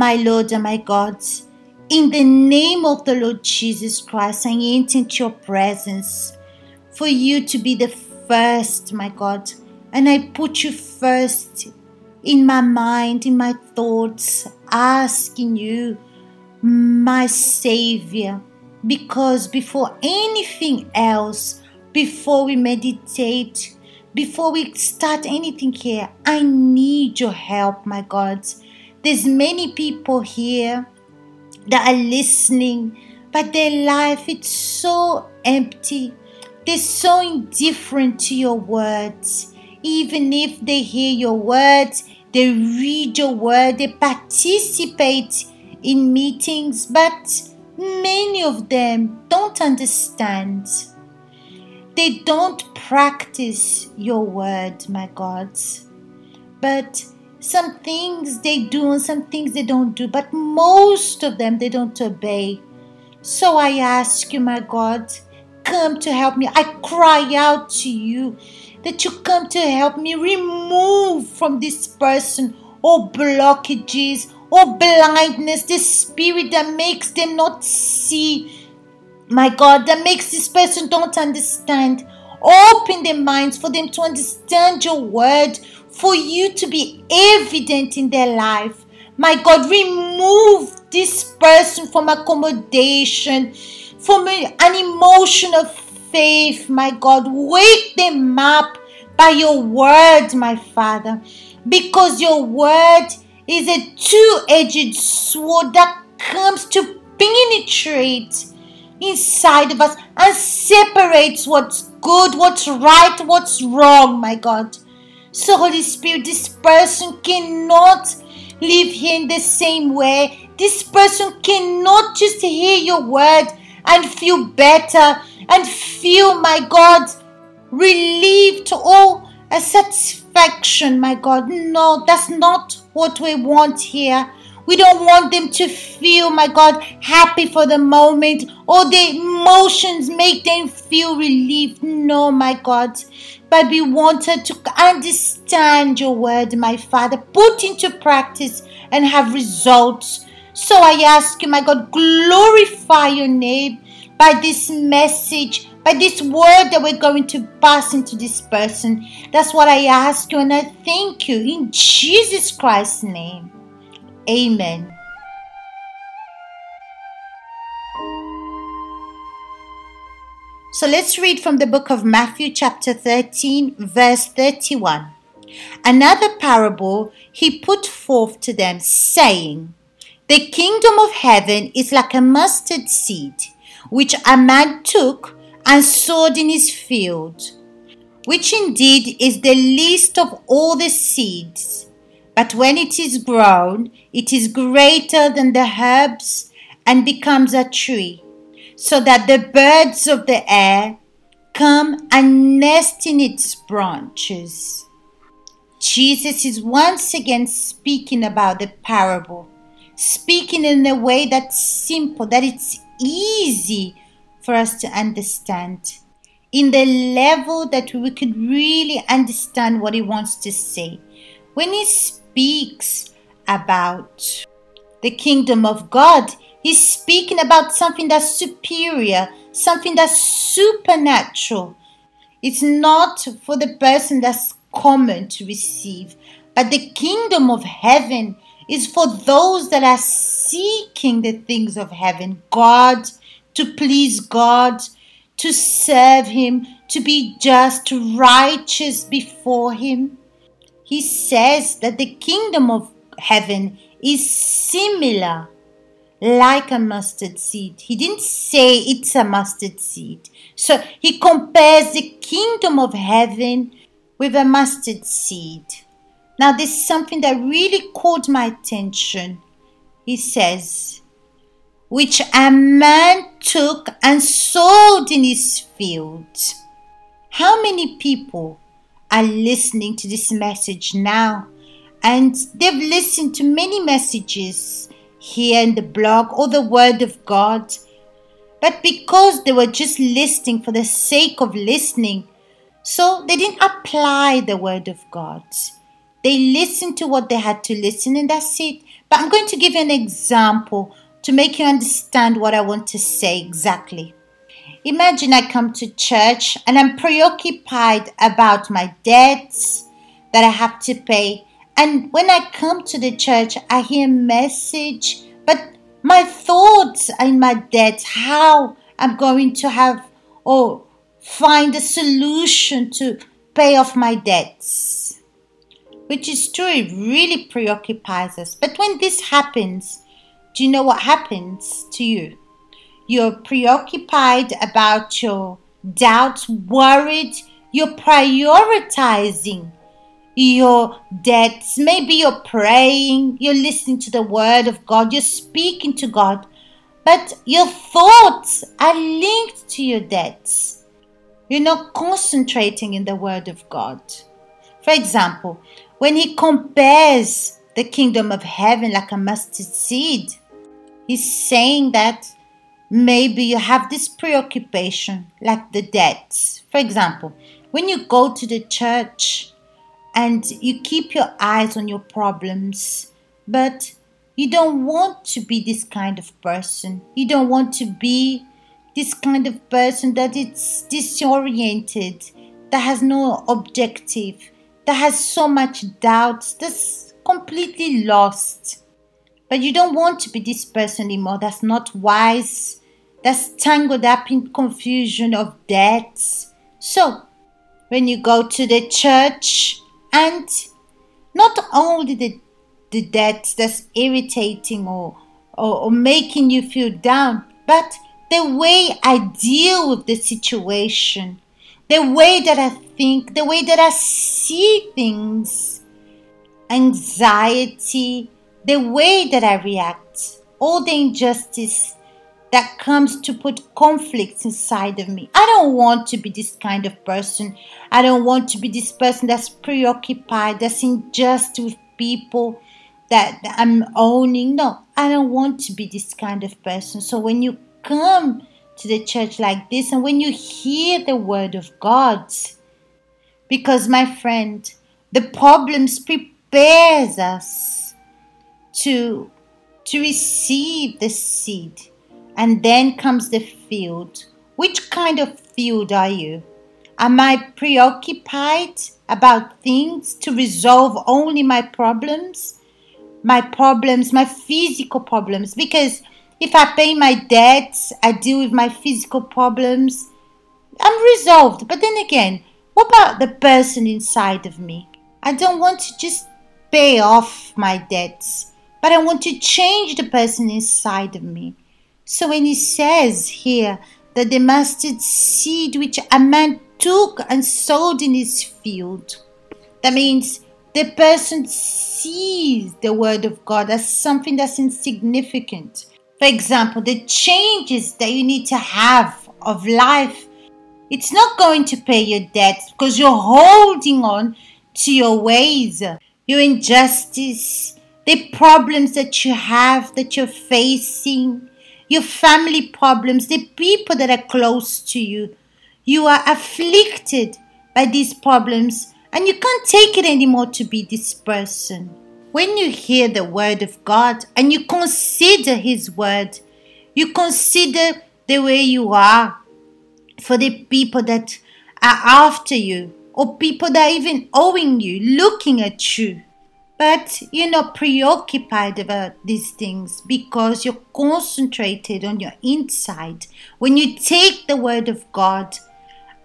my Lord and my God. In the name of the Lord Jesus Christ, I enter into your presence for you to be the first, my God. And I put you first in my mind, in my thoughts, asking you, my Savior, because before anything else, before we meditate, before we start anything here, I need your help, my God. There's many people here that are listening, but their life it's so empty. They're so indifferent to your words. Even if they hear your words, they read your word, they participate in meetings, but many of them don't understand. They don't practice your word, my God. But some things they do and some things they don't do, but most of them they don't obey. So I ask you, my God, come to help me. I cry out to you that you come to help me remove from this person all blockages, all blindness, this spirit that makes them not see. My God, that makes this person don't understand. Open their minds for them to understand your word, for you to be evident in their life. My God, remove this person from accommodation, from an emotion of faith, my God. Wake them up by your word, my Father, because your word is a two edged sword that comes to penetrate inside of us and separates what's good, what's right, what's wrong, my God. So, Holy Spirit, this person cannot live here in the same way. This person cannot just hear your word and feel better and feel, my God, relieved or a satisfaction, my God. No, that's not what we want here. We don't want them to feel, my God, happy for the moment or the emotions make them feel relieved. No, my God. But we wanted to understand your word, my Father, put into practice and have results. So I ask you, my God, glorify your name by this message, by this word that we're going to pass into this person. That's what I ask you, and I thank you in Jesus Christ's name. Amen. So let's read from the book of Matthew, chapter 13, verse 31. Another parable he put forth to them, saying, The kingdom of heaven is like a mustard seed, which a man took and sowed in his field, which indeed is the least of all the seeds but when it is grown, it is greater than the herbs and becomes a tree, so that the birds of the air come and nest in its branches. Jesus is once again speaking about the parable, speaking in a way that's simple, that it's easy for us to understand, in the level that we could really understand what he wants to say. When he speaks about the kingdom of God, he's speaking about something that's superior, something that's supernatural. It's not for the person that's common to receive, but the kingdom of heaven is for those that are seeking the things of heaven, God, to please God, to serve Him, to be just, righteous before Him he says that the kingdom of heaven is similar like a mustard seed. He didn't say it's a mustard seed. So he compares the kingdom of heaven with a mustard seed. Now, this is something that really caught my attention. He says, which a man took and sowed in his field. How many people are listening to this message now. And they've listened to many messages here in the blog or the Word of God. But because they were just listening for the sake of listening, so they didn't apply the Word of God. They listened to what they had to listen, and that's it. But I'm going to give you an example to make you understand what I want to say exactly. Imagine I come to church and I'm preoccupied about my debts that I have to pay. And when I come to the church, I hear a message, but my thoughts are in my debts, how I'm going to have or find a solution to pay off my debts. Which is true, it really preoccupies us. But when this happens, do you know what happens to you? You're preoccupied about your doubts, worried, you're prioritizing your debts. Maybe you're praying, you're listening to the word of God, you're speaking to God, but your thoughts are linked to your debts. You're not concentrating in the word of God. For example, when he compares the kingdom of heaven like a mustard seed, he's saying that maybe you have this preoccupation like the debts. For example, when you go to the church, and you keep your eyes on your problems, but you don't want to be this kind of person. You don't want to be this kind of person that it's disoriented, that has no objective, that has so much doubt, that's completely lost. But you don't want to be this person anymore. That's not wise. That's tangled up in confusion of debts. So, when you go to the church, and not only the, the debt that's irritating or, or, or making you feel down, but the way I deal with the situation, the way that I think, the way that I see things, anxiety, the way that I react, all the injustice that comes to put conflicts inside of me. I don't want to be this kind of person. I don't want to be this person that's preoccupied, that's unjust with people that I'm owning. No, I don't want to be this kind of person. So when you come to the church like this and when you hear the word of God, because my friend, the problems prepares us to to receive the seed and then comes the field. Which kind of field are you? Am I preoccupied about things to resolve only my problems? My problems, my physical problems. Because if I pay my debts, I deal with my physical problems, I'm resolved. But then again, what about the person inside of me? I don't want to just pay off my debts, but I want to change the person inside of me. So when he says here that the mustard seed which a man took and sowed in his field, that means the person sees the word of God as something that's insignificant. For example, the changes that you need to have of life, it's not going to pay your debts because you're holding on to your ways, your injustice, the problems that you have, that you're facing your family problems, the people that are close to you. You are afflicted by these problems and you can't take it anymore to be this person. When you hear the word of God and you consider His word, you consider the way you are for the people that are after you or people that are even owing you, looking at you. But you're not preoccupied about these things because you're concentrated on your inside. When you take the Word of God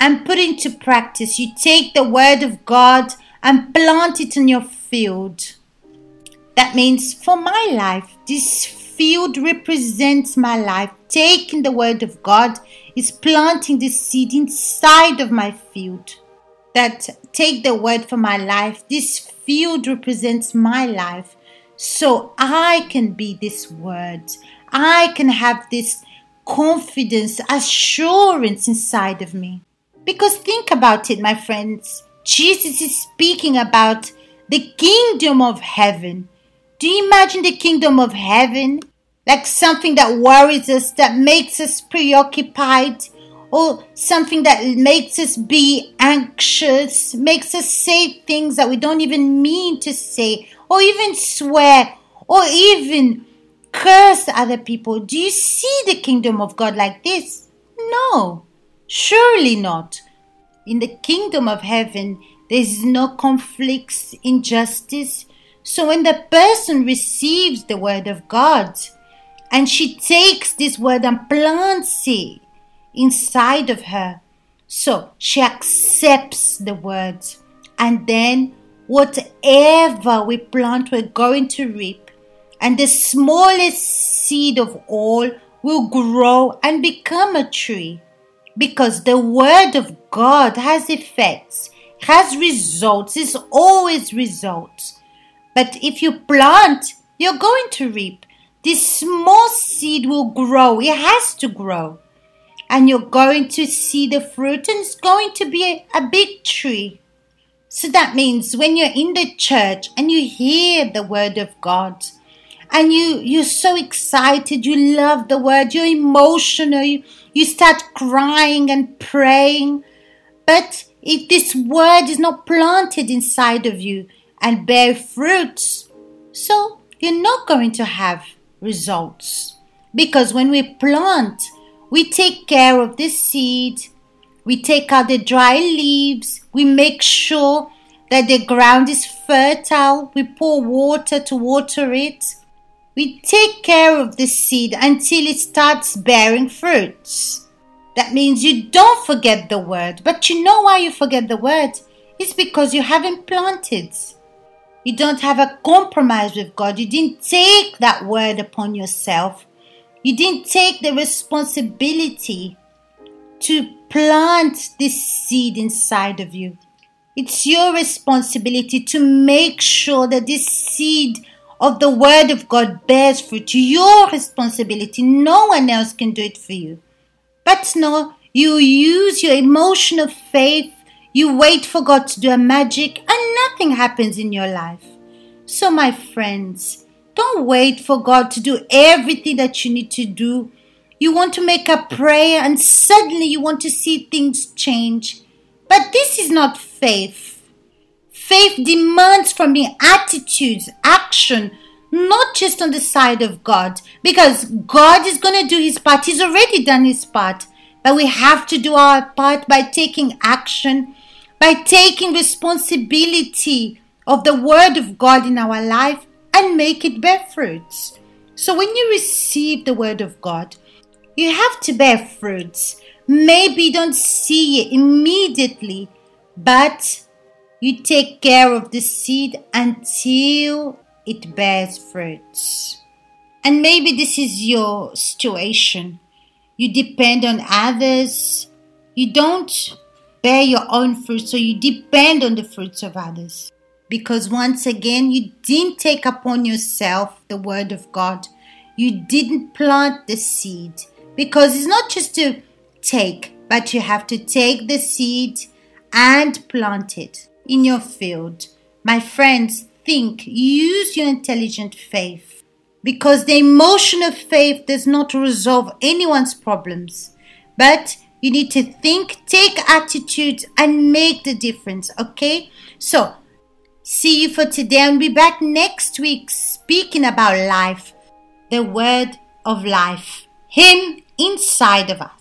and put into practice, you take the Word of God and plant it in your field. That means for my life, this field represents my life. Taking the Word of God is planting the seed inside of my field. That take the Word for my life. This field represents my life. So I can be this word. I can have this confidence, assurance inside of me. Because think about it, my friends. Jesus is speaking about the kingdom of heaven. Do you imagine the kingdom of heaven like something that worries us, that makes us preoccupied, or something that makes us be anxious, makes us say things that we don't even mean to say, or even swear, or even curse other people. Do you see the kingdom of God like this? No, surely not. In the kingdom of heaven, there is no conflicts, injustice. So when the person receives the word of God and she takes this word and plants it inside of her, so she accepts the words, and then whatever we plant, we're going to reap. And the smallest seed of all will grow and become a tree because the word of God has effects, has results, is always results. But if you plant, you're going to reap. This small seed will grow, it has to grow. And you're going to see the fruit, and it's going to be a, a big tree. So that means when you're in the church and you hear the word of God, and you you're so excited you love the word you're emotional you, you start crying and praying but if this word is not planted inside of you and bear fruits so you're not going to have results because when we plant we take care of the seed we take out the dry leaves we make sure that the ground is fertile we pour water to water it we take care of the seed until it starts bearing fruits. That means you don't forget the word. But you know why you forget the word? It's because you haven't planted. You don't have a compromise with God. You didn't take that word upon yourself. You didn't take the responsibility to plant this seed inside of you. It's your responsibility to make sure that this seed of the Word of God bears fruit. Your responsibility. No one else can do it for you. But no, you use your emotional faith. You wait for God to do a magic and nothing happens in your life. So, my friends, don't wait for God to do everything that you need to do. You want to make a prayer and suddenly you want to see things change. But this is not faith. Faith demands from me attitudes, action, not just on the side of God, because God is going to do his part. He's already done his part. But we have to do our part by taking action, by taking responsibility of the word of God in our life and make it bear fruits. So when you receive the word of God, you have to bear fruits. Maybe you don't see it immediately, but you take care of the seed until it bears fruits. And maybe this is your situation. You depend on others. You don't bear your own fruit, so you depend on the fruits of others. Because once again, you didn't take upon yourself the word of God. You didn't plant the seed. Because it's not just to take, but you have to take the seed and plant it in your field. My friends, think, use your intelligent faith because the emotional faith does not resolve anyone's problems. But you need to think, take attitude, and make the difference, okay? So, see you for today and be back next week speaking about life, the word of life, Him inside of us.